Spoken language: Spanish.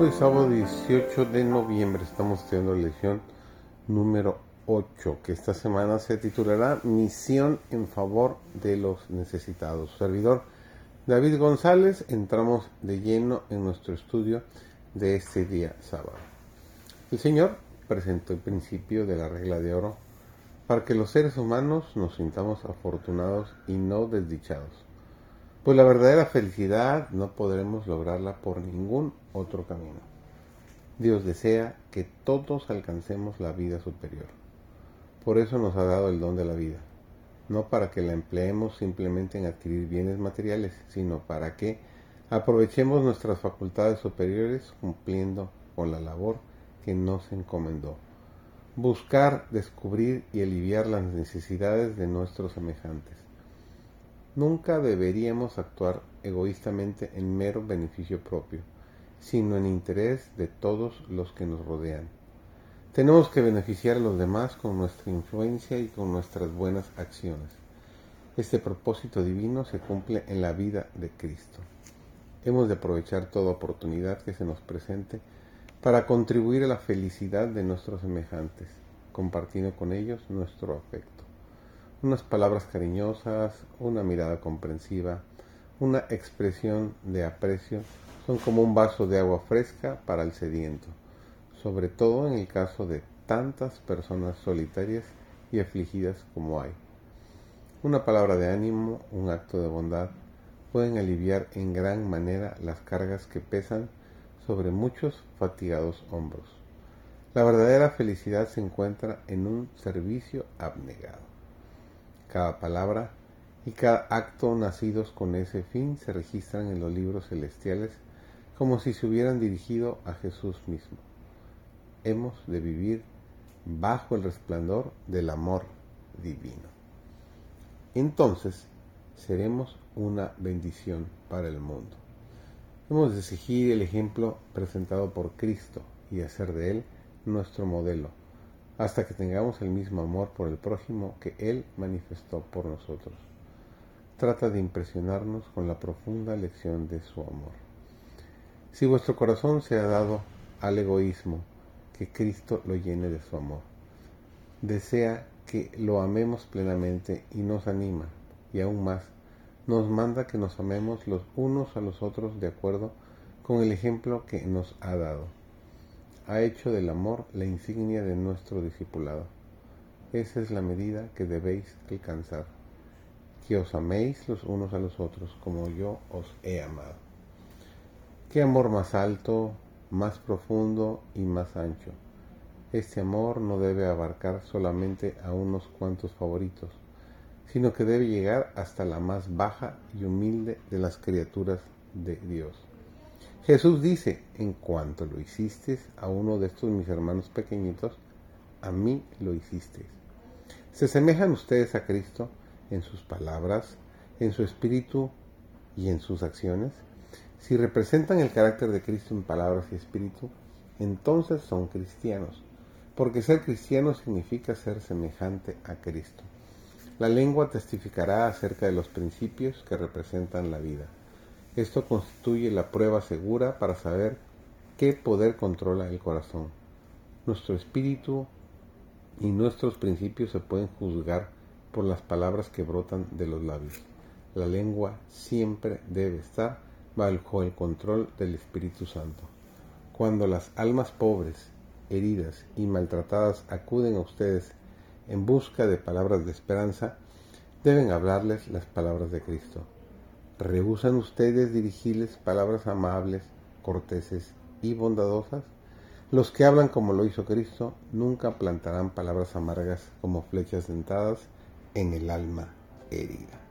Hoy sábado 18 de noviembre estamos estudiando la lección número 8 que esta semana se titulará Misión en favor de los necesitados. Servidor David González, entramos de lleno en nuestro estudio de este día sábado. El Señor presentó el principio de la regla de oro para que los seres humanos nos sintamos afortunados y no desdichados pues la verdadera felicidad no podremos lograrla por ningún otro camino. Dios desea que todos alcancemos la vida superior. Por eso nos ha dado el don de la vida, no para que la empleemos simplemente en adquirir bienes materiales, sino para que aprovechemos nuestras facultades superiores cumpliendo con la labor que nos encomendó. Buscar, descubrir y aliviar las necesidades de nuestros semejantes Nunca deberíamos actuar egoístamente en mero beneficio propio, sino en interés de todos los que nos rodean. Tenemos que beneficiar a los demás con nuestra influencia y con nuestras buenas acciones. Este propósito divino se cumple en la vida de Cristo. Hemos de aprovechar toda oportunidad que se nos presente para contribuir a la felicidad de nuestros semejantes, compartiendo con ellos nuestro afecto unas palabras cariñosas, una mirada comprensiva, una expresión de aprecio son como un vaso de agua fresca para el sediento, sobre todo en el caso de tantas personas solitarias y afligidas como hay. Una palabra de ánimo, un acto de bondad, pueden aliviar en gran manera las cargas que pesan sobre muchos fatigados hombros. La verdadera felicidad se encuentra en un servicio abnegado. Cada palabra y cada acto nacidos con ese fin se registran en los libros celestiales como si se hubieran dirigido a Jesús mismo. Hemos de vivir bajo el resplandor del amor divino. Entonces seremos una bendición para el mundo. Hemos de seguir el ejemplo presentado por Cristo y hacer de Él nuestro modelo hasta que tengamos el mismo amor por el prójimo que Él manifestó por nosotros. Trata de impresionarnos con la profunda lección de su amor. Si vuestro corazón se ha dado al egoísmo, que Cristo lo llene de su amor. Desea que lo amemos plenamente y nos anima, y aún más, nos manda que nos amemos los unos a los otros de acuerdo con el ejemplo que nos ha dado ha hecho del amor la insignia de nuestro discipulado. Esa es la medida que debéis alcanzar, que os améis los unos a los otros como yo os he amado. ¿Qué amor más alto, más profundo y más ancho? Este amor no debe abarcar solamente a unos cuantos favoritos, sino que debe llegar hasta la más baja y humilde de las criaturas de Dios. Jesús dice, en cuanto lo hiciste a uno de estos mis hermanos pequeñitos, a mí lo hiciste. ¿Se asemejan ustedes a Cristo en sus palabras, en su espíritu y en sus acciones? Si representan el carácter de Cristo en palabras y espíritu, entonces son cristianos, porque ser cristiano significa ser semejante a Cristo. La lengua testificará acerca de los principios que representan la vida. Esto constituye la prueba segura para saber qué poder controla el corazón. Nuestro espíritu y nuestros principios se pueden juzgar por las palabras que brotan de los labios. La lengua siempre debe estar bajo el control del Espíritu Santo. Cuando las almas pobres, heridas y maltratadas acuden a ustedes en busca de palabras de esperanza, deben hablarles las palabras de Cristo. ¿Rehusan ustedes dirigirles palabras amables, corteses y bondadosas? Los que hablan como lo hizo Cristo nunca plantarán palabras amargas como flechas dentadas en el alma herida.